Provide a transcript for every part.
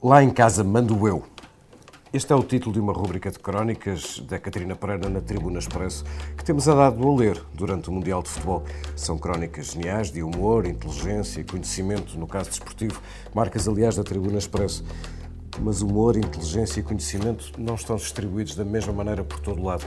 Lá em casa mando eu. Este é o título de uma rúbrica de crónicas da Catarina Pereira na Tribuna Expresso que temos andado a ler durante o Mundial de Futebol. São crónicas geniais de humor, inteligência e conhecimento, no caso desportivo, marcas aliás da Tribuna Expresso. Mas humor, inteligência e conhecimento não estão distribuídos da mesma maneira por todo lado.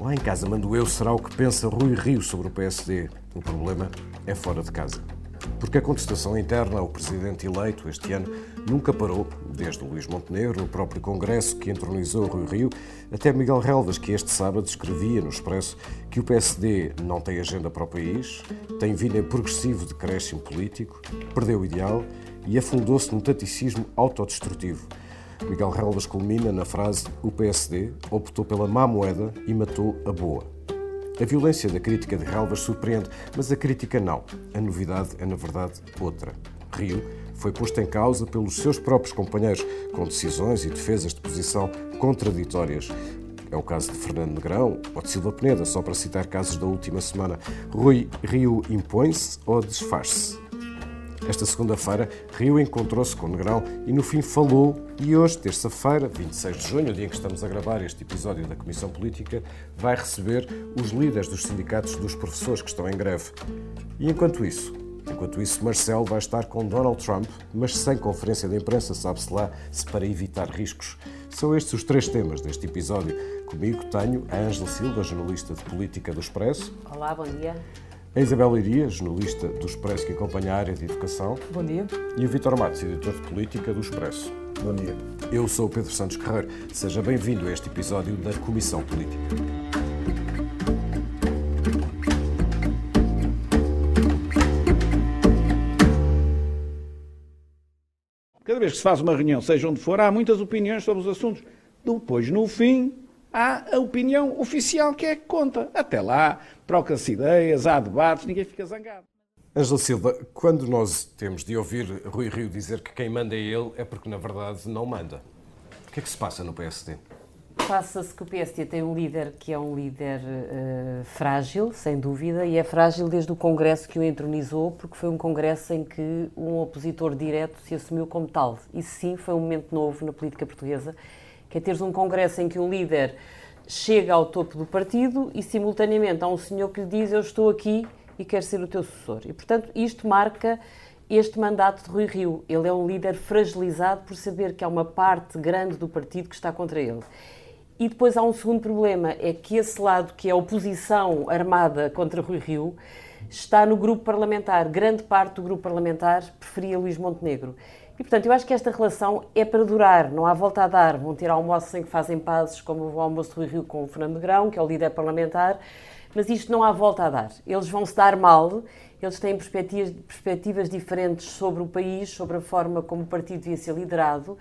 Lá em casa mando eu será o que pensa Rui Rio sobre o PSD. O problema é fora de casa. Porque a contestação interna ao presidente eleito este ano nunca parou, desde o Luís Montenegro, no próprio Congresso que entronizou Rui Rio, até Miguel Relvas, que este sábado escrevia no Expresso que o PSD não tem agenda para o país, tem vindo em progressivo decréscimo político, perdeu o ideal e afundou-se num taticismo autodestrutivo. Miguel Relvas culmina na frase: O PSD optou pela má moeda e matou a boa. A violência da crítica de Relvas surpreende, mas a crítica não. A novidade é, na verdade, outra. Rio foi posto em causa pelos seus próprios companheiros, com decisões e defesas de posição contraditórias. É o caso de Fernando Negrão ou de Silva Peneda, só para citar casos da última semana. Rui Rio impõe-se ou desfaz-se? Esta segunda-feira, Rio encontrou-se com Negrão e no fim falou. E hoje, terça-feira, 26 de junho, o dia em que estamos a gravar este episódio da Comissão Política, vai receber os líderes dos sindicatos dos professores que estão em greve. E enquanto isso, Enquanto isso, Marcelo vai estar com Donald Trump, mas sem conferência de imprensa, sabe-se lá, se para evitar riscos. São estes os três temas deste episódio. Comigo tenho a Ângela Silva, jornalista de política do Expresso. Olá, bom dia. A Isabel Iria, jornalista do Expresso que acompanha a área de educação. Bom dia. E o Vitor Matos, editor de política do Expresso. Bom dia. Eu sou o Pedro Santos Guerreiro. Seja bem-vindo a este episódio da Comissão Política. Cada vez que se faz uma reunião, seja onde for, há muitas opiniões sobre os assuntos. Depois, no fim, há a opinião oficial que é que conta. Até lá, troca-se ideias, há debates, ninguém fica zangado. Ângela Silva, quando nós temos de ouvir Rui Rio dizer que quem manda é ele, é porque na verdade não manda. O que é que se passa no PSD? Passa-se que o PSD tem um líder que é um líder uh, frágil, sem dúvida, e é frágil desde o Congresso que o entronizou, porque foi um Congresso em que um opositor direto se assumiu como tal. Isso sim foi um momento novo na política portuguesa, que é teres um Congresso em que um líder chega ao topo do partido e, simultaneamente, há um senhor que lhe diz: Eu estou aqui e quero ser o teu sucessor. E, portanto, isto marca este mandato de Rui Rio. Ele é um líder fragilizado por saber que há uma parte grande do partido que está contra ele. E depois há um segundo problema, é que esse lado, que é a oposição armada contra Rui Rio, está no grupo parlamentar. Grande parte do grupo parlamentar preferia Luís Montenegro. E, portanto, eu acho que esta relação é para durar, não há volta a dar. Vão ter almoços em que fazem pazes, como o almoço do Rio com o Fernando Grão, que é o líder parlamentar, mas isto não há volta a dar. Eles vão se dar mal, eles têm perspectivas, perspectivas diferentes sobre o país, sobre a forma como o partido devia ser liderado.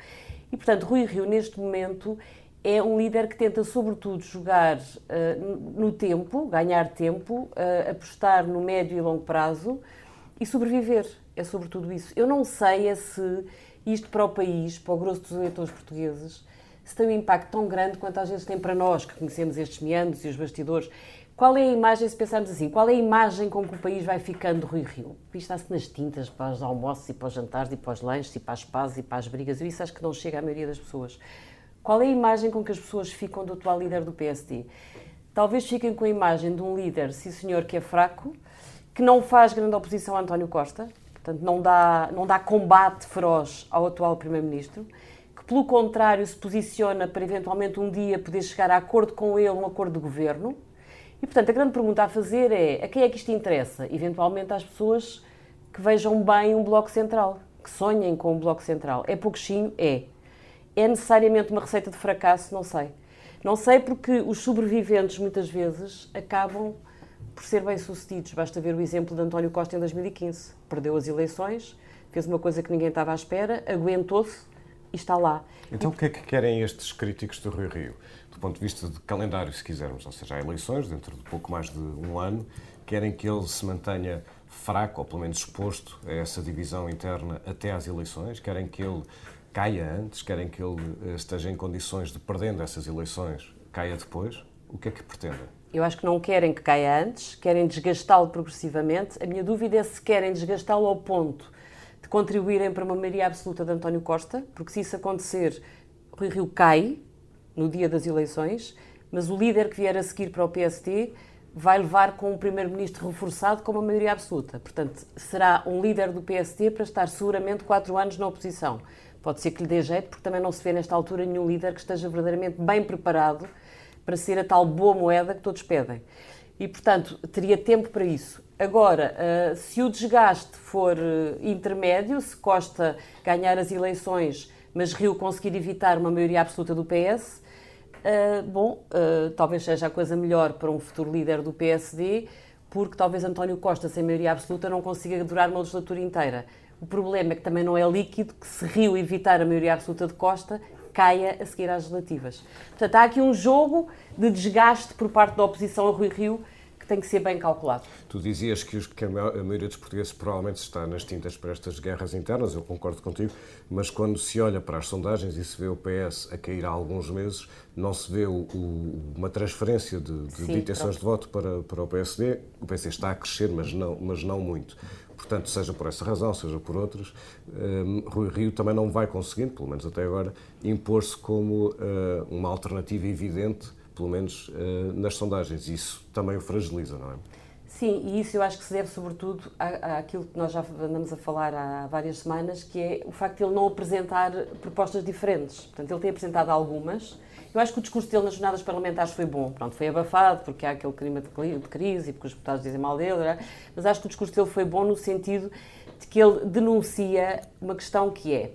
E, portanto, Rui Rio, neste momento, é um líder que tenta, sobretudo, jogar uh, no tempo, ganhar tempo, uh, apostar no médio e longo prazo e sobreviver. É sobretudo isso. Eu não sei é se isto para o país, para o grosso dos eleitores portugueses, se tem um impacto tão grande quanto às vezes tem para nós, que conhecemos estes meandros e os bastidores. Qual é a imagem, se pensarmos assim, qual é a imagem com que o país vai ficando Rui Rio? Isto está-se nas tintas para os almoços e para os jantares e para os lanches e para as pazes e para as brigas. Eu isso acho que não chega à maioria das pessoas. Qual é a imagem com que as pessoas ficam do atual líder do PSD? Talvez fiquem com a imagem de um líder, sim senhor, que é fraco, que não faz grande oposição a António Costa, portanto não dá, não dá combate feroz ao atual Primeiro-Ministro, que pelo contrário se posiciona para eventualmente um dia poder chegar a acordo com ele, um acordo de governo. E portanto a grande pergunta a fazer é a quem é que isto interessa? Eventualmente às pessoas que vejam bem um Bloco Central, que sonhem com um Bloco Central. É pouquinho? É. É necessariamente uma receita de fracasso? Não sei. Não sei porque os sobreviventes muitas vezes acabam por ser bem-sucedidos. Basta ver o exemplo de António Costa em 2015. Perdeu as eleições, fez uma coisa que ninguém estava à espera, aguentou-se e está lá. Então, o que é que querem estes críticos do Rio Rio? Do ponto de vista de calendário, se quisermos, ou seja, há eleições dentro de pouco mais de um ano, querem que ele se mantenha fraco, ou pelo menos exposto a essa divisão interna até às eleições, querem que ele caia antes, querem que ele eh, esteja em condições de, perdendo essas eleições, caia depois. O que é que pretendem? Eu acho que não querem que caia antes, querem desgastá-lo progressivamente. A minha dúvida é se querem desgastá-lo ao ponto de contribuírem para uma maioria absoluta de António Costa, porque se isso acontecer, Rui Rio cai no dia das eleições, mas o líder que vier a seguir para o PST vai levar com um primeiro-ministro reforçado com uma maioria absoluta. Portanto, será um líder do PST para estar seguramente quatro anos na oposição. Pode ser que lhe dê jeito, porque também não se vê nesta altura nenhum líder que esteja verdadeiramente bem preparado para ser a tal boa moeda que todos pedem. E, portanto, teria tempo para isso. Agora, eh, se o desgaste for eh, intermédio, se Costa ganhar as eleições, mas Rio conseguir evitar uma maioria absoluta do PS, Uh, bom, talvez seja a coisa melhor para um futuro líder do PSD, porque talvez António Costa, sem maioria absoluta, não consiga durar uma legislatura inteira. O problema é que também não é líquido que, se Rio evitar a maioria absoluta de Costa, caia a seguir às legislativas. Portanto, há aqui um jogo de desgaste por parte da oposição a Rui Rio que tem que ser bem calculado. Tu dizias que, os, que a maioria dos portugueses provavelmente está nas tintas para estas guerras internas, eu concordo contigo, mas quando se olha para as sondagens e se vê o PS a cair há alguns meses, não se vê o, o, uma transferência de, de, Sim, de intenções pronto. de voto para, para o PSD. O PSD está a crescer, mas não, mas não muito. Portanto, seja por essa razão, seja por outras, um, Rui Rio também não vai conseguindo, pelo menos até agora, impor-se como uh, uma alternativa evidente pelo menos uh, nas sondagens. Isso também o fragiliza, não é? Sim, e isso eu acho que se deve sobretudo àquilo que nós já andamos a falar há várias semanas, que é o facto de ele não apresentar propostas diferentes. Portanto, ele tem apresentado algumas. Eu acho que o discurso dele nas jornadas parlamentares foi bom. Pronto, foi abafado, porque há aquele clima de crise e porque os deputados dizem mal dele, é? mas acho que o discurso dele foi bom no sentido de que ele denuncia uma questão que é.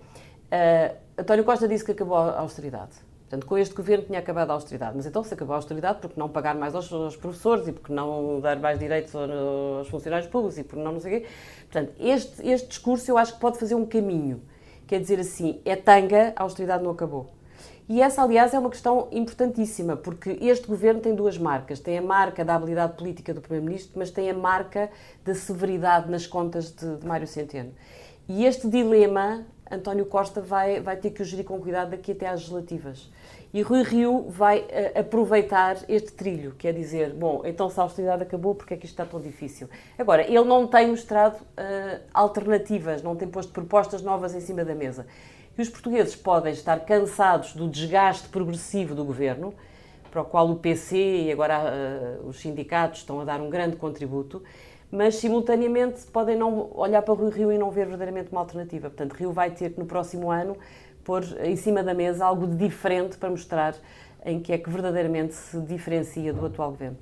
Uh, António Costa disse que acabou a austeridade. Portanto, com este governo tinha acabado a austeridade. Mas então, se acabou a austeridade, porque não pagar mais aos, aos professores e porque não dar mais direitos aos funcionários públicos e porque não não sei o quê. Portanto, este, este discurso eu acho que pode fazer um caminho. Quer dizer assim, é tanga, a austeridade não acabou. E essa, aliás, é uma questão importantíssima, porque este governo tem duas marcas. Tem a marca da habilidade política do Primeiro-Ministro, mas tem a marca da severidade nas contas de, de Mário Centeno. E este dilema, António Costa vai, vai ter que o gerir com cuidado daqui até às legislativas. E Rui Rio vai uh, aproveitar este trilho, que é dizer, bom, então se a austeridade acabou, porque é que isto está tão difícil? Agora, ele não tem mostrado uh, alternativas, não tem posto propostas novas em cima da mesa. E os portugueses podem estar cansados do desgaste progressivo do governo, para o qual o PC e agora uh, os sindicatos estão a dar um grande contributo, mas simultaneamente podem não olhar para o Rio e não ver verdadeiramente uma alternativa. Portanto, Rio vai ter que no próximo ano pôr em cima da mesa algo de diferente para mostrar em que é que verdadeiramente se diferencia do atual governo.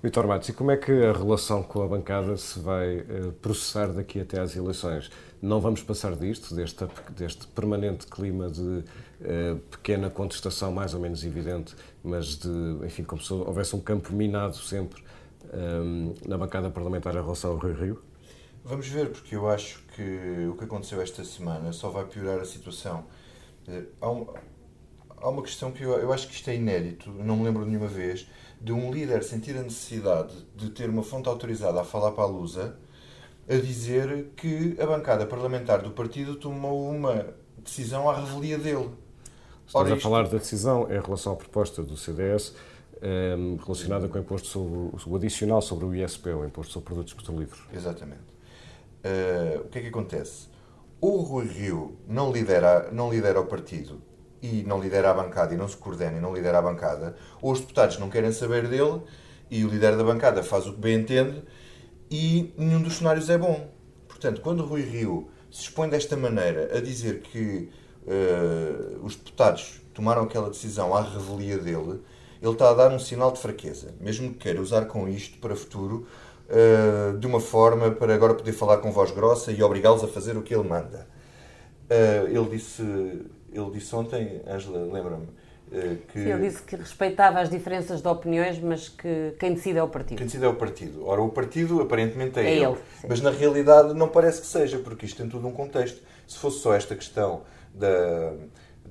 Vitor Matos, e como é que a relação com a bancada se vai uh, processar daqui até às eleições? Não vamos passar disto, deste, deste permanente clima de uh, pequena contestação, mais ou menos evidente, mas de, enfim, como se houvesse um campo minado sempre um, eh, na bancada parlamentar em relação ao Rio Rio? Vamos ver, porque eu acho que o que aconteceu esta semana só vai piorar a situação há, um, há uma questão que eu, eu acho que isto é inédito, não me lembro de nenhuma vez, de um líder sentir a necessidade de ter uma fonte autorizada a falar para a Lusa a dizer que a bancada parlamentar do partido tomou uma decisão à revelia dele. Estamos Ora, a falar da decisão em relação à proposta do CDS um, ehm, relacionada com o imposto sobre o adicional sobre o ISP, o imposto sobre produtos petrolíferos. Exatamente. Uh, o que é que acontece? o Rui Rio não lidera, não lidera o partido e não lidera a bancada e não se coordena e não lidera a bancada, ou os deputados não querem saber dele e o líder da bancada faz o que bem entende e nenhum dos cenários é bom. Portanto, quando o Rui Rio se expõe desta maneira a dizer que uh, os deputados tomaram aquela decisão à revelia dele, ele está a dar um sinal de fraqueza, mesmo que queira usar com isto para futuro uh, de uma forma para agora poder falar com voz grossa e obrigá-los a fazer o que ele manda. Uh, ele, disse, ele disse ontem, Angela, lembra-me, uh, que... Sim, ele disse que respeitava as diferenças de opiniões, mas que quem decide é o partido. Quem decide é o partido. Ora, o partido aparentemente é, é ele. ele mas na realidade não parece que seja, porque isto tem tudo um contexto. Se fosse só esta questão da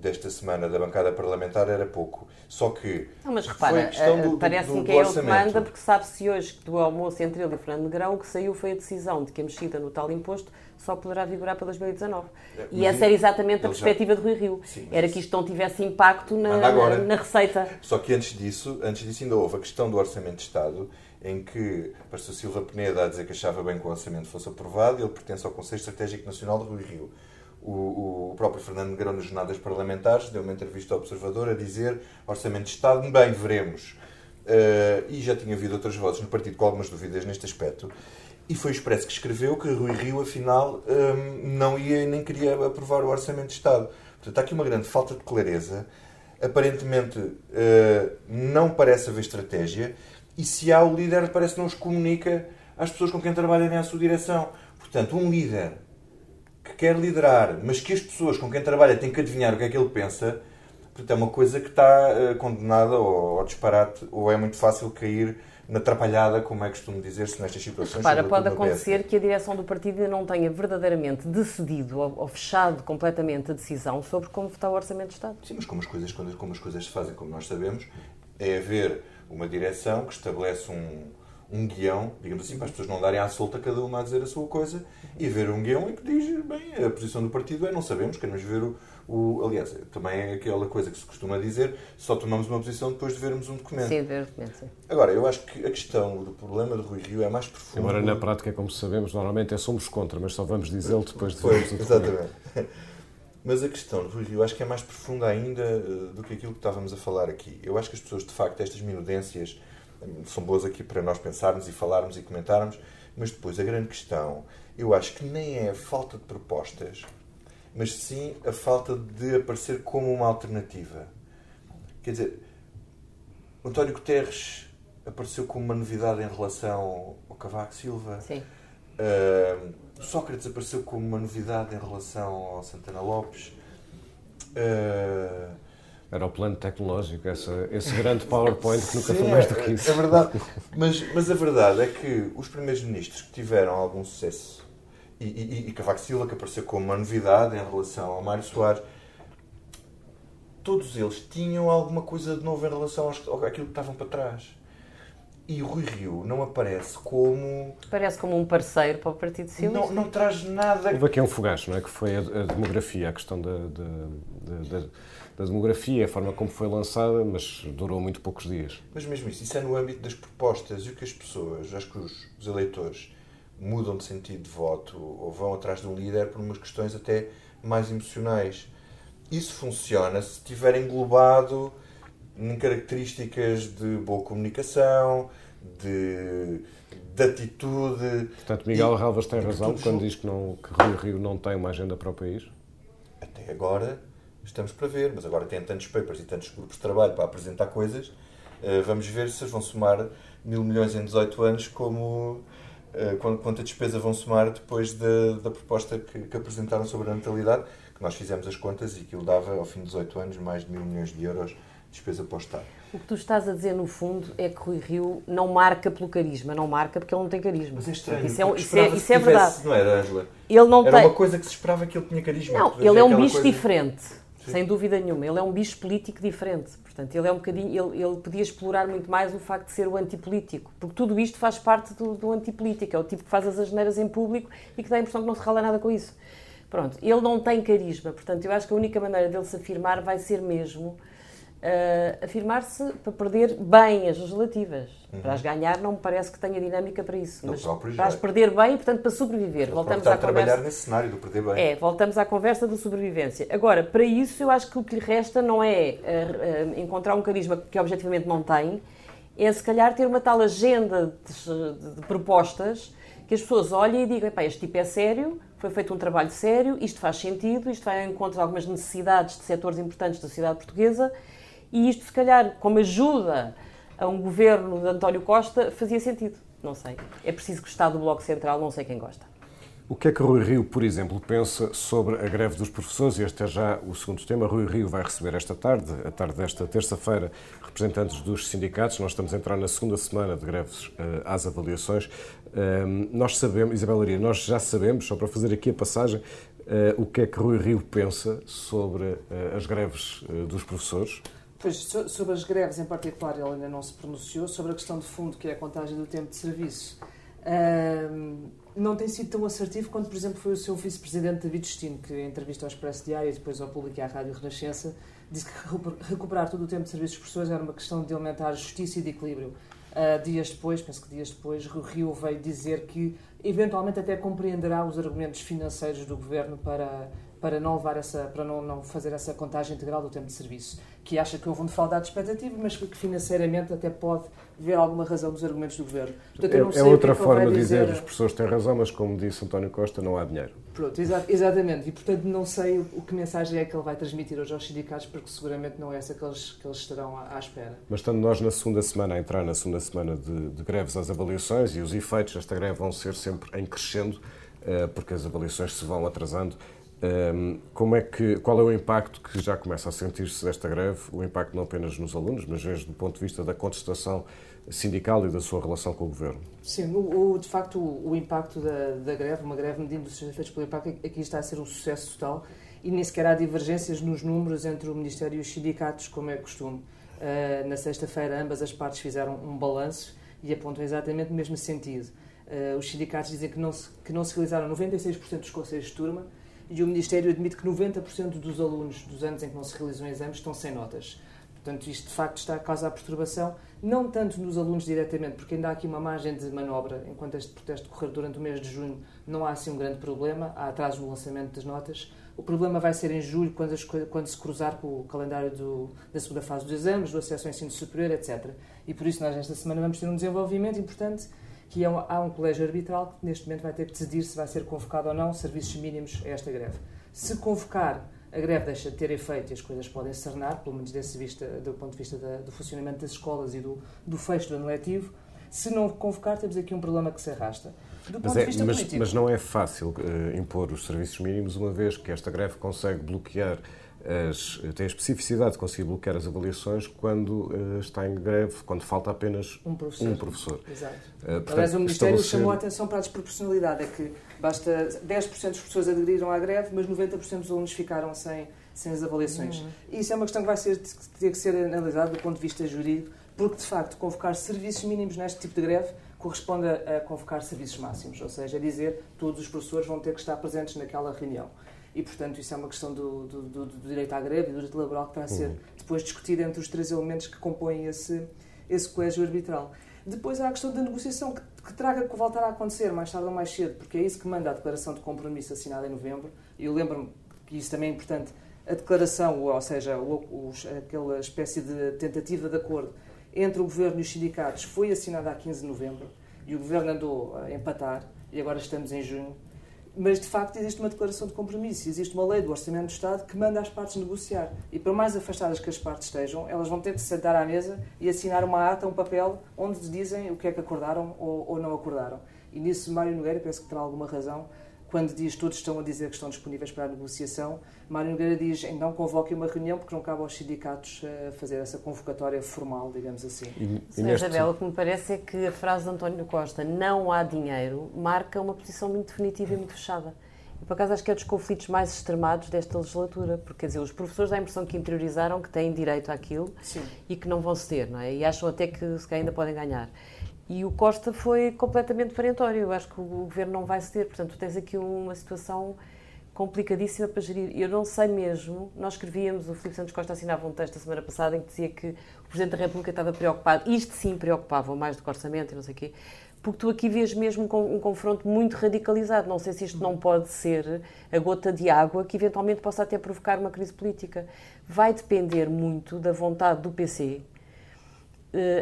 desta semana da bancada parlamentar era pouco. Só que. Não, mas repara, eh, parece-me que é ele que manda, porque sabe-se hoje que do almoço entre ele e Fernando Negrão, o que saiu foi a decisão de que a mexida no tal imposto só poderá vigorar para 2019. É, e essa era exatamente a perspectiva já... de Rui Rio. Sim, era que isto não tivesse impacto na, na, na, receita. Só que antes disso, antes disso ainda houve a questão do Orçamento de Estado em que apareceu Silva Peneda a dizer que achava bem que o orçamento fosse aprovado, ele pertence ao Conselho Estratégico Nacional de Rui Rio. O, o próprio Fernando Negrão, nas jornadas parlamentares, deu uma entrevista ao Observador a dizer Orçamento de Estado, bem, veremos. Uh, e já tinha havido outras vozes no partido com algumas dúvidas neste aspecto. E foi o Expresso que escreveu que Rui Rio, afinal, um, não ia nem queria aprovar o Orçamento de Estado. Portanto, há aqui uma grande falta de clareza. Aparentemente, uh, não parece haver estratégia. E se há, o líder parece não os comunica às pessoas com quem trabalha na sua direção. Portanto, um líder que quer liderar, mas que as pessoas com quem trabalha têm que adivinhar o que é que ele pensa, portanto, é uma coisa que está uh, condenada ao, ao disparate, ou é muito fácil cair na atrapalhada, como é costume dizer-se nestas situações. Para, pode acontecer que a direção do partido não tenha verdadeiramente decidido ou, ou, fechado completamente a decisão sobre como votar o Orçamento de Estado. Sim, mas como as coisas, como as coisas se fazem, como nós sabemos, é haver uma direção que estabelece um, um guião, digamos assim, para as pessoas não darem à solta cada uma a dizer a sua coisa, e haver um guião em que diz, bem, a posição do partido é não sabemos, queremos ver o, o, aliás, também é aquela coisa que se costuma dizer, só tomamos uma posição depois de vermos um documento. Sim, ver o documento, sim. Agora, eu acho que a questão do problema de Rui Rio é mais profunda. Embora na prática, como sabemos, normalmente é somos contra, mas só vamos dizê-lo depois de vermos o documento. Exatamente. Mas a questão de Rui Rio acho que é mais profunda ainda eh, do que aquilo que estávamos a falar aqui. Eu acho que as pessoas, de facto, estas minudências são boas aqui para nós pensarmos e falarmos e comentarmos, mas depois a grande questão, eu acho que nem é a falta de propostas, mas sim a falta de aparecer como uma alternativa. Quer dizer, António Guterres apareceu como uma novidade em relação ao Cavaco Silva. Sim. Uh, Sócrates apareceu como uma novidade em relação ao Santana Lopes. Uh, era o plano tecnológico, essa, esse grande PowerPoint que nunca Sim, foi mais do que isso. É verdade. Mas, mas a verdade é que os primeiros ministros que tiveram algum sucesso e, e, e Cavaco Silva, que apareceu como uma novidade em relação ao Mário Soares, todos eles tinham alguma coisa de novo em relação aos, àquilo que estavam para trás. E o Rui Rio não aparece como. Parece como um parceiro para o Partido Socialista. Não, não traz nada. Houve aqui um fogacho, não é? Que foi a, a demografia, a questão da, da, da, da, demografia, a forma como foi lançada, mas durou muito poucos dias. Mas mesmo isso, isso é no âmbito das propostas e o que as pessoas, acho que os, os eleitores mudam de sentido de voto ou vão atrás de um líder por umas questões até mais emocionais. Isso funciona se estiver englobado em características de boa comunicação, de, de atitude. Portanto, Miguel e, Ralvas tem razão quando diz que, não, que Rio Rio não tem uma agenda para o país? Até agora estamos para ver, mas agora tem tantos papers e tantos grupos de trabalho para apresentar coisas. Eh, vamos ver se vão somar mil milhões em 18 anos como eh, quanta despesa vão somar depois da, da proposta que, que, apresentaram sobre a natalidade, que nós fizemos as contas e que ele dava, ao fim de 18 anos, mais de mil milhões de euros despesa para o Estado. O que tu estás a dizer, no fundo, é que Rui Rio não marca pelo carisma, não marca porque ele não tem carisma. Mas é estranho, isso é, isso é, isso é verdade. Não era, Angela? Ele não era tem... uma coisa que se esperava que ele tinha carisma. Não, ele é um bicho coisa... diferente, Sim. sem dúvida nenhuma. Ele é um bicho político diferente. Portanto, ele é um bocadinho, ele, ele podia explorar muito mais o facto de ser o antipolítico, porque tudo isto faz parte do, do antipolítico, é o tipo que faz as asneiras em público e que dá a impressão que não se rala nada com isso. Pronto, ele não tem carisma, portanto, eu acho que a única maneira dele se afirmar vai ser mesmo uh, afirmar-se para perder bem as legislativas. Uhum. Para as ganhar não me parece que tenha dinâmica para isso. mas para as perder bem e, portanto, para sobreviver. voltamos à conversa... trabalhar nesse cenário do perder bem. É, voltamos à conversa da sobrevivência. Agora, para isso, eu acho que o que lhe resta não é uh, uh, encontrar um carisma que objetivamente não tem, é se calhar ter uma tal agenda de, de, de propostas que as pessoas olhem e digam, este tipo é sério, foi feito um trabalho sério, isto faz sentido, isto vai ao encontro de algumas necessidades de setores importantes da sociedade portuguesa e isto, se calhar, como ajuda a um governo de António Costa, fazia sentido. Não sei. É preciso gostar do Bloco Central, não sei quem gosta. O que é que Rui Rio, por exemplo, pensa sobre a greve dos professores? Este é já o segundo tema. Rui Rio vai receber esta tarde, a tarde desta terça-feira, representantes dos sindicatos. Nós estamos a entrar na segunda semana de greves uh, às avaliações. Uh, nós sabemos, Isabel Aria, nós já sabemos, só para fazer aqui a passagem, uh, o que é que Rui Rio pensa sobre as greves dos professores. Pois, sobre as greves em particular, ele ainda não se pronunciou. Sobre a questão de fundo, que é a contagem do tempo de serviço, não tem sido tão assertivo quanto, por exemplo, foi o seu vice-presidente David Destino, que em entrevista ao Expresso Diário e depois ao público e à Rádio Renascença, disse que recuperar todo o tempo de serviço dos professores era uma questão de aumentar justiça e de equilíbrio. Uh, dias depois, penso que dias depois, Rio veio dizer que eventualmente até compreenderá os argumentos financeiros do governo para para não levar essa, para não, não fazer essa contagem integral do tempo de serviço, que acha que houve um defraudado de expectativa, mas que financeiramente até pode ver alguma razão dos argumentos do governo. Portanto, é, é outra que forma de dizer, dizer, os professores têm razão, mas como disse António Costa, não há dinheiro. Pronto, exa exatamente. E portanto não sei o que mensagem é que ele vai transmitir hoje aos sindicatos, porque seguramente não é essa que eles, que eles estarão à, à espera. Mas estando nós na segunda semana, a entrar na segunda semana de, de greves às avaliações, e os efeitos desta greve vão ser sempre em crescendo, eh, porque as avaliações se vão atrasando, um, como é que, qual é o impacto que já começa a sentir-se desta greve? O impacto não apenas nos alunos, mas desde o ponto de vista da contestação sindical e da sua relação com o governo? Sim, o, o, de facto, o, o impacto da, da, greve, uma greve medindo os efeitos pelo impacto, aqui está a ser um sucesso total e nem sequer há divergências nos números entre o Ministério e os sindicatos, como é costume. Uh, na sexta-feira, ambas as partes fizeram um balanço e apontam exatamente o mesmo sentido. Uh, os sindicatos dizem que não se, que não se realizaram 96% dos conselhos de turma, e o Ministério admite que 90% dos alunos dos anos em que não se realizam exames estão sem notas. Portanto, isto de facto está a causar perturbação, não tanto nos alunos diretamente, porque ainda há aqui uma margem de manobra. Enquanto este protesto correr durante o mês de junho, não há assim um grande problema, há atraso no lançamento das notas. O problema vai ser em julho, quando, as, quando se cruzar com o calendário do, da segunda fase dos exames, do acesso ao ensino superior, etc. E por isso nós esta semana vamos ter um desenvolvimento importante que é um, há um colégio arbitral que neste momento vai ter que decidir se vai ser convocado ou não serviços mínimos a esta greve. Se convocar, a greve deixa de ter efeito e as coisas podem cernar, pelo menos desse vista, do ponto de vista da, do funcionamento das escolas e do, do fecho do ano letivo. Se não convocar, temos aqui um problema que se arrasta. Mas, é, mas, mas, não é fácil uh, impor os serviços mínimos, uma vez que esta greve consegue bloquear as, tem a especificidade de conseguir bloquear as avaliações quando uh, está em greve, quando falta apenas um professor. Um professor. Exato. Uh, portanto, Aliás, o Ministério estabelecer... chamou a atenção para a desproporcionalidade, é que basta 10% dos professores aderiram à greve, mas 90% dos alunos ficaram sem, sem as avaliações. Uhum. Isso é uma questão que vai ser, ter que ser analisada do ponto de vista jurídico, porque, de facto, convocar serviços mínimos neste tipo de greve corresponde a convocar serviços máximos, ou seja, a dizer todos os professores vão ter que estar presentes naquela reunião e, portanto, isso é uma questão do, do, do, do direito à greve e do direito laboral que vai ser uhum. depois discutida entre os três elementos que compõem esse, esse colégio arbitral. Depois há a questão da negociação, que, que traga que voltará a acontecer mais tarde ou mais cedo, porque é isso que manda a declaração de compromisso assinada em novembro. E eu lembro-me que isso também é importante. A declaração, ou seja, os, aquela espécie de tentativa de acordo entre o governo e os sindicatos, foi assinada a 15 de novembro e o governo andou a empatar, e agora estamos em junho mas de facto existe uma declaração de compromisso, existe uma lei do Orçamento do Estado que manda as partes negociar. E por mais afastadas que as partes estejam, elas vão ter que se sentar à mesa e assinar uma ata, um papel, onde dizem o que é que acordaram ou, ou não acordaram. E nisso Mário Nogueira penso que terá alguma razão quando diz todos estão a dizer que estão disponíveis para a negociação, Mário Nogueira diz então convoque uma reunião porque não cabe aos sindicatos eh, fazer essa convocatória formal, digamos assim. E, e neste... Isabel, o que me parece é que a frase de António Costa, não há dinheiro, marca uma posição muito definitiva e muito fechada. E por acaso acho que é dos conflitos mais extremados desta legislatura, porque quer dizer, os professores dá a impressão que interiorizaram que têm direito àquilo Sim. e que não vão ceder, não é? E acham até que se ainda podem ganhar. E o Costa foi completamente perentório. Eu acho que o governo não vai ceder. Portanto, tu tens aqui uma situação complicadíssima para gerir. Eu não sei mesmo. Nós escrevíamos, o Filipe Santos Costa assinava um texto a semana passada em que dizia que o Presidente da República estava preocupado. Isto sim preocupava mais do que orçamento e não sei o quê. Porque tu aqui vês mesmo um confronto muito radicalizado. Não sei se isto não pode ser a gota de água que eventualmente possa até provocar uma crise política. Vai depender muito da vontade do PC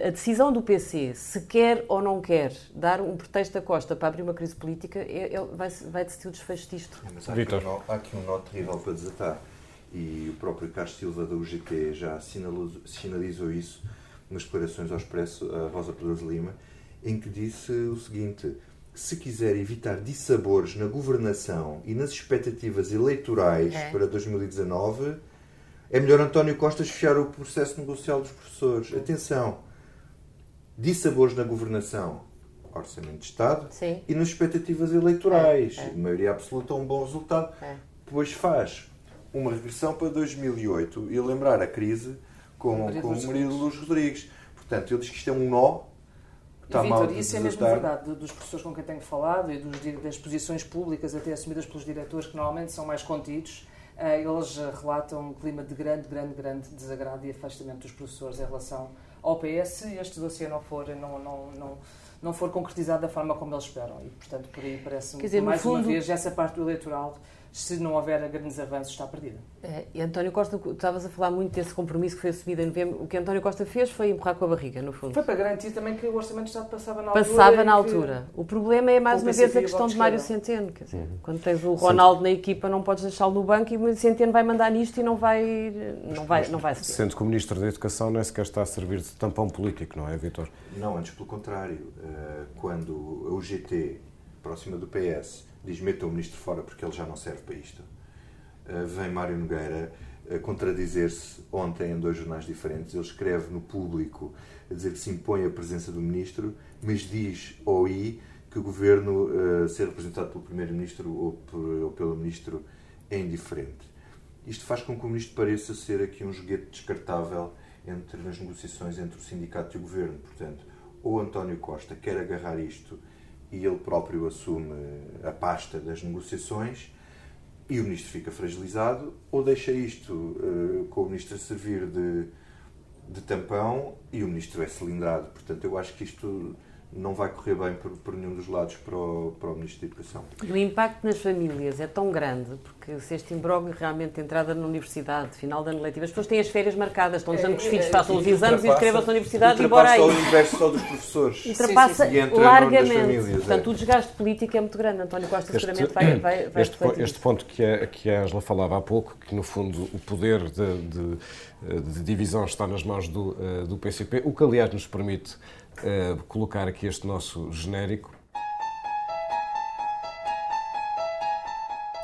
a decisão do PC, se quer ou não quer dar um pretexto a Costa para abrir uma crise política, é, é, vai, vai decidir o desfecho disto. Mas há, aqui um, há aqui um nó terrível para desatar. E o próprio Carlos Silva da UGT já sinalizou, sinalizou isso nas declarações ao Expresso, a Rosa Pedroso Lima, em que disse o seguinte: se quiser evitar dissabores na governação e nas expectativas eleitorais é. para 2019 é melhor António Costas fechar o processo negocial dos professores. Atenção, dissabores na governação, orçamento de Estado Sim. e nas expectativas eleitorais. É, é. Maioria absoluta, um bom resultado. É. Depois faz uma regressão para 2008 e lembrar a crise com, com o marido Luz Rodrigues. Portanto, ele diz que isto é um nó Está Vitor, isso é mesmo verdade dos professores com quem tenho falado e dos, das posições públicas até assumidas pelos diretores que normalmente são mais contidos eh, eles relatam um clima de grande, grande, grande desagrado e afastamento dos professores em relação ao PS este dossiê não for, não, não, não, não for concretizado da forma como eles esperam. E, portanto, por aí parece-me, mais fundo... uma vez, essa parte do eleitorado se não houver grandes avanços, está perdida. É, e António Costa, estavas a falar muito desse compromisso que foi assumido em novembro. O que António Costa fez foi empurrar com a barriga, no fundo. Foi para garantir também que o Orçamento de Estado passava na altura. Passava na altura. O problema é, mais uma vez, a questão de Mário Centeno. Quer dizer, uhum. quando tens o Ronaldo Sim. na equipa, não podes deixá-lo no banco e o Centeno vai mandar nisto e não vai, não vai, não vai Sendo que o Ministro da Educação nem sequer está a servir de tampão político, não é, Vitor? Não, antes pelo contrário. Eh, quando a UGT, próxima do PS, diz meta o Ministro fora porque ele já não serve para isto eh, vem Mário Nogueira a contradizer-se ontem em dois jornais diferentes. Ele escreve no público a dizer que se impõe a presença do ministro, mas diz ao I que o governo uh, ser representado pelo primeiro-ministro ou, ou, pelo ministro é indiferente. Isto faz com que o ministro pareça ser aqui um joguete descartável entre nas negociações entre o sindicato e o governo. Portanto, ou António Costa quer agarrar isto e ele próprio assume a pasta das negociações, e o ministro fica fragilizado, ou deixa isto uh, com o ministro a servir de, de tampão e o ministro é cilindrado. Portanto, eu acho que isto não vai correr bem por, por nenhum dos lados para o, para o Ministro da Educação. E o impacto nas famílias é tão grande, porque se este imbróglio realmente entrada na universidade, final de ano letivo, as pessoas têm as férias marcadas, estão dizendo que os filhos é, façam os exames e escrevam-se na universidade e embora aí. Ultrapassa o universo só dos professores. Ultrapassa largamente. Famílias, Portanto, é. o desgaste político é muito grande. António Costa este, seguramente vai, vai, vai este, este ponto que a, que a Angela falava há pouco, que no fundo o poder de, de, de divisão está nas mãos do, eh, do PCP, o que aliás nos permite uh, colocar aqui este nosso genérico.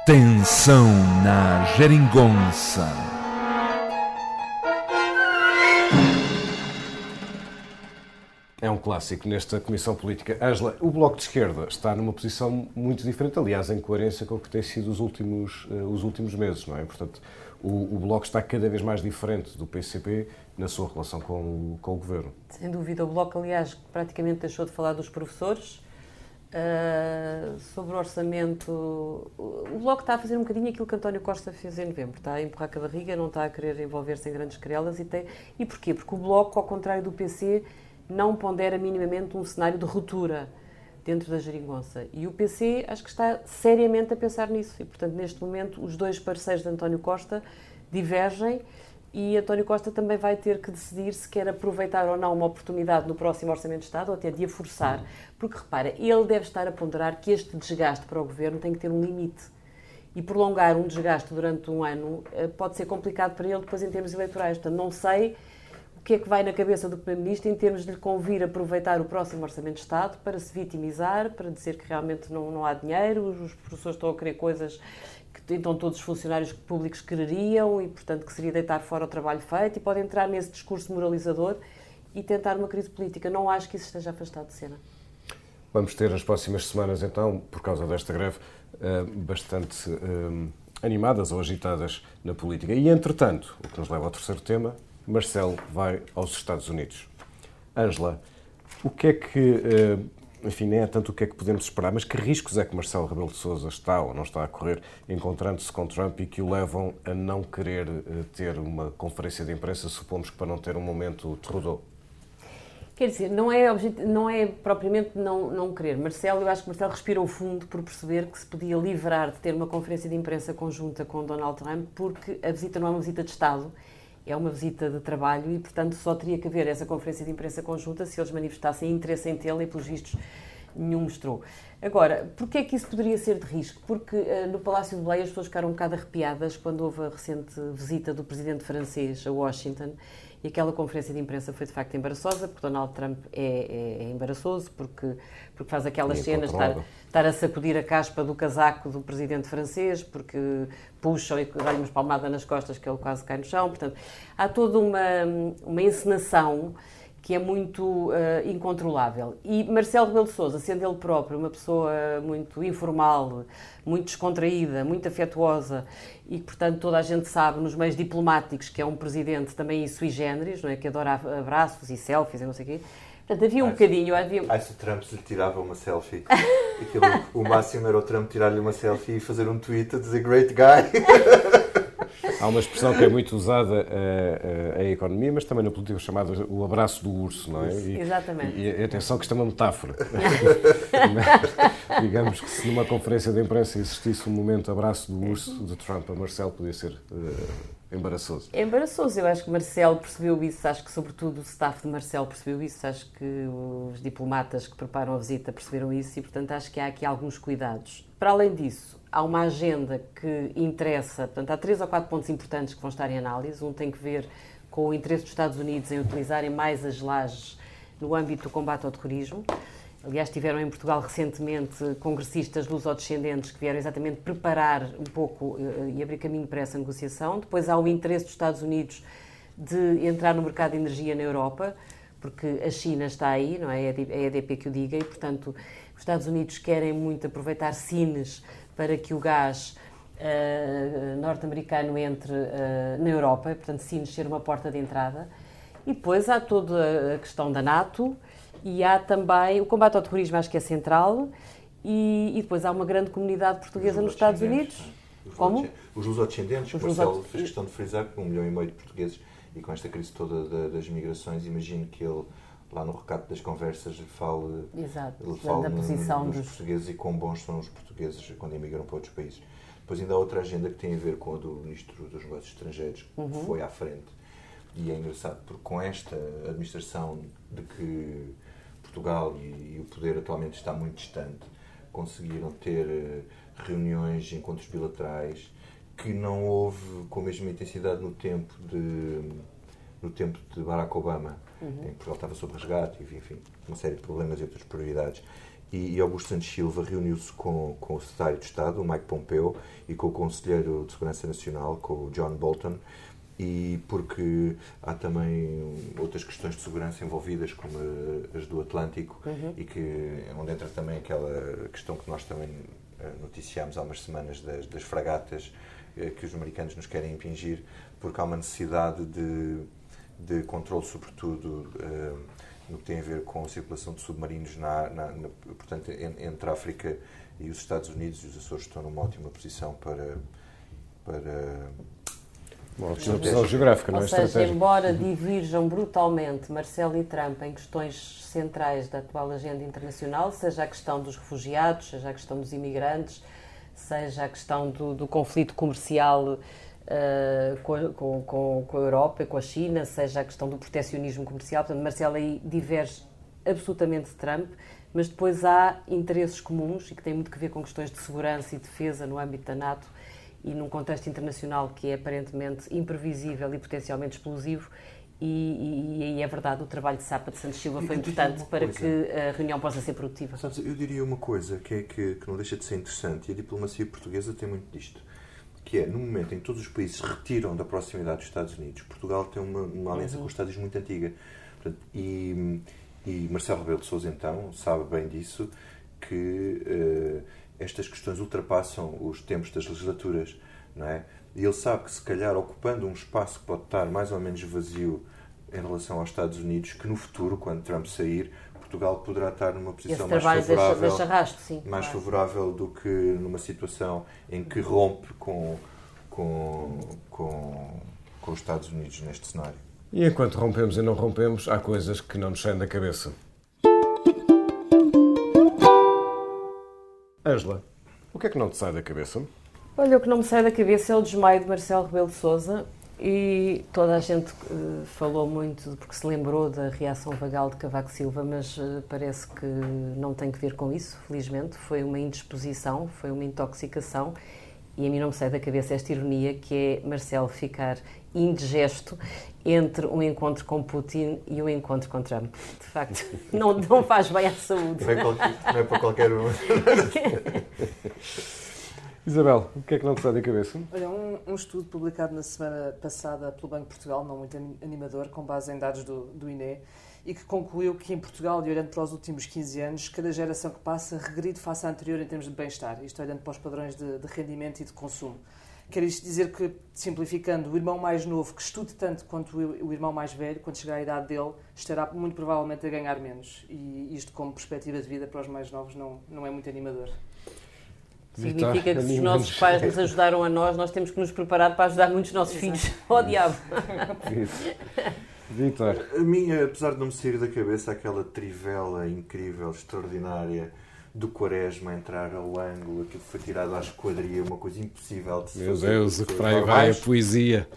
Tensão na geringonça. É um clássico nesta Comissão Política. Ângela, o Bloco de Esquerda está numa posição muito diferente, aliás, em coerência com o que tem sido os últimos, uh, os últimos meses, não é? Portanto, o, o, Bloco está cada vez mais diferente do PCP na sua relação com, com o Governo. Sem dúvida. O Bloco, aliás, praticamente deixou de falar dos professores. Uh, sobre o orçamento, o Bloco está a fazer um bocadinho aquilo que António Costa fez em novembro. Está a empurrar com a barriga, não está a querer envolver-se em grandes querelas. E, tem... e porquê? Porque o Bloco, ao contrário do PC, não pondera minimamente um cenário de ruptura dentro da geringonça. E o PC acho que está seriamente a pensar nisso. E, portanto, neste momento, os dois parceiros de António Costa divergem e António Costa também vai ter que decidir se quer aproveitar ou não uma oportunidade no próximo Orçamento de Estado ou até de a forçar. Porque, repara, ele deve estar a ponderar que este desgaste para o Governo tem que ter um limite. E prolongar um desgaste durante um ano eh, pode ser complicado para ele depois em termos eleitorais. Portanto, não sei o que é que vai na cabeça do Primeiro-Ministro em termos de lhe convir a aproveitar o próximo Orçamento de Estado para se vitimizar, para dizer que realmente não, não há dinheiro, os professores estão a querer coisas que então todos os funcionários públicos quereriam e, portanto, que seria deitar fora o trabalho feito e pode entrar nesse discurso moralizador e tentar uma crise política. Não acho que isso esteja afastado de cena. Vamos ter nas próximas semanas, então, por causa desta greve, eh, bastante eh, animadas ou agitadas na política. E, entretanto, o que nos leva ao terceiro tema, Marcelo vai aos Estados Unidos. Ângela, o que é que, eh, enfim, nem é tanto o que é que podemos esperar, mas que riscos é que Marcelo Rebelo de Sousa está ou não está a correr encontrando-se com Trump e que o levam a não querer eh, ter uma conferência de imprensa, supomos que para não ter um momento Trudeau? Quer dizer, não é, não é propriamente não, não querer. Marcelo, eu acho que Marcelo respirou fundo por perceber que se podia livrar de ter uma conferência de imprensa conjunta com Donald Trump, porque a visita não é uma visita de Estado, é uma visita de trabalho e, portanto, só teria que haver essa conferência de imprensa conjunta se eles manifestassem interesse em tê-la e, pelos vistos, nenhum mostrou. Agora, porquê é que isso poderia ser de risco? Porque uh, no Palácio de Belém as pessoas ficaram um bocado arrepiadas quando houve a recente visita do presidente francês a Washington e aquela conferência de imprensa foi de facto embaraçosa, porque Donald Trump é, é, é embaraçoso, porque, porque faz aquelas cenas de estar, estar, a sacudir a caspa do casaco do presidente francês, porque puxam e dá-lhe uma palmada nas costas que ele quase cai no chão. Portanto, há toda uma, uma encenação que é muito uh, incontrolável. E Marcelo Rebelo Sousa, sendo ele próprio uma pessoa muito informal, muito descontraída, muito afetuosa e que, portanto, toda a gente sabe nos meios diplomáticos que é um presidente também sui generis, não é? que adora abraços e selfies e não sei o quê. Portanto, havia um ai, bocadinho... Havia... Ai, se o Trump lhe tirava uma selfie. Aquilo, o máximo era o Trump tirar-lhe uma selfie e fazer um tweet a dizer great guy. Há uma expressão que é muito usada uh, em economia, mas também na política chamada o abraço do urso, não é? E, Exatamente. E, e atenção que isto é uma metáfora. Digamos que se numa conferência de imprensa existisse um momento abraço do urso de Trump a Marcelo, podia ser uh, embaraçoso. É embaraçoso. Eu acho que Marcelo percebeu isso, acho que sobretudo o staff de Marcelo percebeu isso, acho que os diplomatas que preparam a visita perceberam isso e, portanto, acho que há aqui alguns cuidados. Para além disso, há uma agenda que interessa, portanto, há três ou quatro pontos importantes que vão estar em análise. Um tem que ver com o interesse dos Estados Unidos em utilizarem mais as lajes no âmbito do combate ao terrorismo. Aliás, tiveram em Portugal recentemente congressistas lusodescendentes que vieram exatamente preparar um pouco eh, e abrir caminho para essa negociação. Depois há o interesse dos Estados Unidos de entrar no mercado de energia na Europa, porque a China está aí, não é? É a EDP que o diga, e portanto os Estados Unidos querem muito aproveitar cines para que o gás uh, norte-americano entre uh, na Europa, portanto cines ser uma porta de entrada. E depois há toda a questão da NATO e há também o combate ao terrorismo, acho que é central, e, e depois há uma grande comunidade portuguesa nos Estados Unidos. Os Como? Os lusodescendentes, o Marcelo fez questão de frisar com um milhão e meio de portugueses e com esta crise toda das migrações, imagino que ele lá no recato das conversas lhe fale, Exato, lhe fale da posição dos, dos portugueses e quão bons são os portugueses quando emigram para outros países. Depois ainda há outra agenda que tem a ver com a do Ministro dos Negócios Estrangeiros, que Uhum. foi à frente. E é engraçado, porque com esta administração de que Portugal e, e o poder atualmente está muito distante, conseguiram ter eh, reuniões, encontros bilaterais, que não houve com a mesma intensidade no tempo de, no tempo de Barack Obama, em que Portugal estava sob resgate, e, enfim, uma série de problemas e outras prioridades. E, e Augusto Santos Silva reuniu-se com, com o secretário de Estado, o Mike Pompeo, e com o conselheiro de Segurança Nacional, com o John Bolton, e porque há também outras questões de segurança envolvidas, como as do Atlântico, e que onde entra também aquela questão que nós também eh, noticiámos há umas semanas das, das fragatas eh, que os americanos nos querem impingir, porque há uma necessidade de, de controle, sobretudo eh, no que tem a ver com a circulação de submarinos na, na, na- portanto, en- entre a África e os Estados Unidos, e os Açores estão numa ótima posição para, para Uma opção geográfica, não é? Ou seja, Estratégica. embora divirjam brutalmente Marcelo e Trump em questões centrais da atual agenda internacional, seja a questão dos refugiados, seja a questão dos imigrantes, seja a questão do, do conflito comercial eh, com, a- com, com, a Europa e com a China, seja a questão do proteccionismo comercial. Portanto, Marcelo aí diverge absolutamente de Trump, mas depois há interesses comuns e que têm muito que ver com questões de segurança e defesa no âmbito da NATO e num contexto internacional que é aparentemente imprevisível e potencialmente explosivo. E, e, e é verdade, o trabalho de Sapa de Santos Silva foi Eu importante para coisa. que a reunião possa ser produtiva. Sabes, eu diria uma coisa que, é que, que não deixa de ser interessante, e a diplomacia portuguesa tem muito disto, que é, no momento em que todos os países se retiram da proximidade dos Estados Unidos, Portugal tem uma, uma aliança com os Estados Unidos muito antiga. Portanto, e, e Marcelo Rebelo de Sousa, então, sabe bem disso, que eh, estas questões ultrapassam os tempos das legislaturas, não é? E ele sabe que, se calhar, ocupando um espaço que pode estar mais ou menos vazio em relação aos Estados Unidos, que no futuro, quando Trump sair, Portugal poderá estar numa posição mais trabalho deixa, favorável deixa rastro, sim. mais claro. favorável do que numa situação em que rompe com, com, com, com os Estados Unidos neste cenário. E enquanto rompemos e não rompemos, há coisas que não nos saem da cabeça. Ângela, o que é que não te sai da cabeça? Olha, o que não me sai da cabeça é o desmaio de Marcelo Rebelo de Sousa e toda a gente eh, falou muito porque se lembrou da reação vagal de Cavaco Silva, mas eh, parece que não tem que ver com isso, felizmente. Foi uma indisposição, foi uma intoxicação e a mim não me sai da cabeça esta ironia que é Marcelo ficar indigesto entre um encontro com Putin e um encontro com Trump. De facto, não, não faz bem à saúde. Não é, qualquer- não é para qualquer um. Isabel, o que é que não te sai da cabeça? Olha, um, um estudo publicado na semana passada pelo Banco de Portugal, não muito anim- animador, com base em dados do, do INE, e que concluiu que em Portugal, e olhando para os últimos 15 anos, cada geração que passa regride face à anterior em termos de bem-estar, isto olhando para os padrões de, de rendimento e de consumo. Quer isto dizer que, simplificando, o irmão mais novo que estude tanto quanto o irmão mais velho, quando chegar à idade dele, estará muito provavelmente a ganhar menos. E isto, como perspectiva de vida para os mais novos, não, não é muito animador. Significa que se os nossos pais nos ajudaram a nós, nós temos que nos preparar para ajudar muitos nossos filhos. Oh, diabo! Vitor, A minha, apesar de não me sair da cabeça aquela trivela incrível, extraordinária do Quaresma entrar ao ângulo, aquilo que foi tirado à esquadria, uma coisa impossível de se meu fazer Deus, com o que para aí vai a poesia.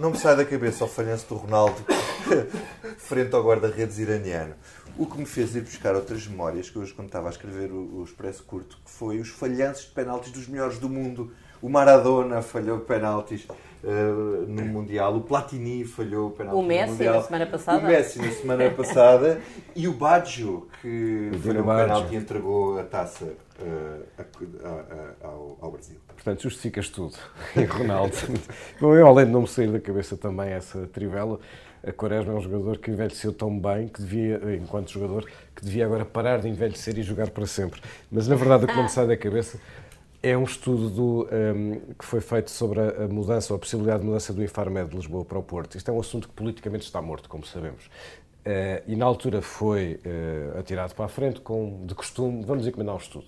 Não me sai da cabeça o falhanço do Ronaldo frente ao guarda-redes iraniano. O que me fez ir buscar outras memórias que hoje, quando estava a escrever o, o Expresso Curto, que foi os falhanços de penaltis dos melhores do mundo. O Maradona falhou penaltis eh, no Mundial, o Platini falhou penaltis O Messi, no Mundial. na semana passada. O Messi na semana passada e o Baggio, que O falhou um penalti e entregou a taça eh, a- a- a- ao, ao Brasil. Portanto, justificas tudo em Ronaldo. Bom, eu, além de não me sair da cabeça também essa trivela, a Quaresma é um jogador que envelheceu tão bem, que devia, enquanto jogador, que devia agora parar de envelhecer e jogar para sempre. Mas, na verdade, o que não me sai da cabeça é um estudo do, um, que foi feito sobre a, a mudança, ou a possibilidade de mudança do Infarmed de Lisboa para o Porto. Isto é um assunto que politicamente está morto, como sabemos. Uh, e na altura foi uh, atirado para a frente com, de costume, vamos encomendar um estudo.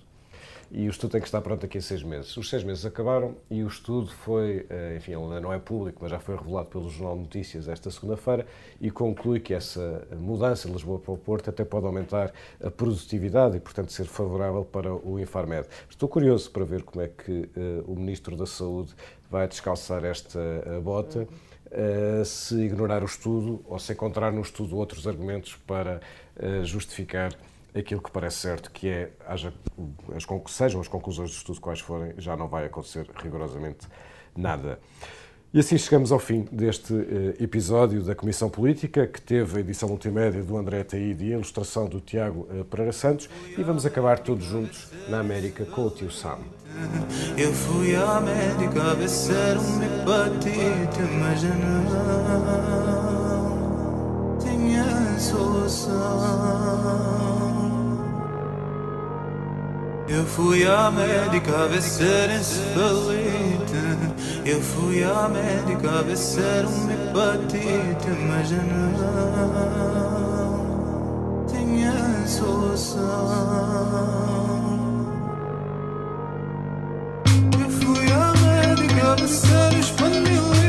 E o estudo tem que estar pronto daqui a seis meses. Os seis meses acabaram e o estudo foi, eh, enfim, ele ainda não é público, mas já foi revelado pelo Jornal de Notícias esta segunda-feira e conclui que essa mudança de Lisboa para o Porto até pode aumentar a produtividade e, portanto, ser favorável para o Infarmed. Estou curioso para ver como é que uh, o Ministro da Saúde vai descalçar esta uh, bota. Uh, se ignorar o estudo ou se encontrar no estudo outros argumentos para justificar aquilo que parece certo, que é, haja, as, sejam as conclusões do estudo quais forem, já não vai acontecer rigorosamente nada. E assim chegamos ao fim deste uh, episódio da Comissão Política, que teve a edição multimédia do André Taíde e a ilustração do Tiago uh, Pereira Santos, e vamos acabar todos juntos na América com o tio Sam. Eu fui à médica ver se era uma hepatite, mas não tinha solução. Eu fui à médica ver ser encefalite Eu fui à médica ver ser uma hepatite Mas eu não tinha solução. Eu fui à médica ver ser espanhola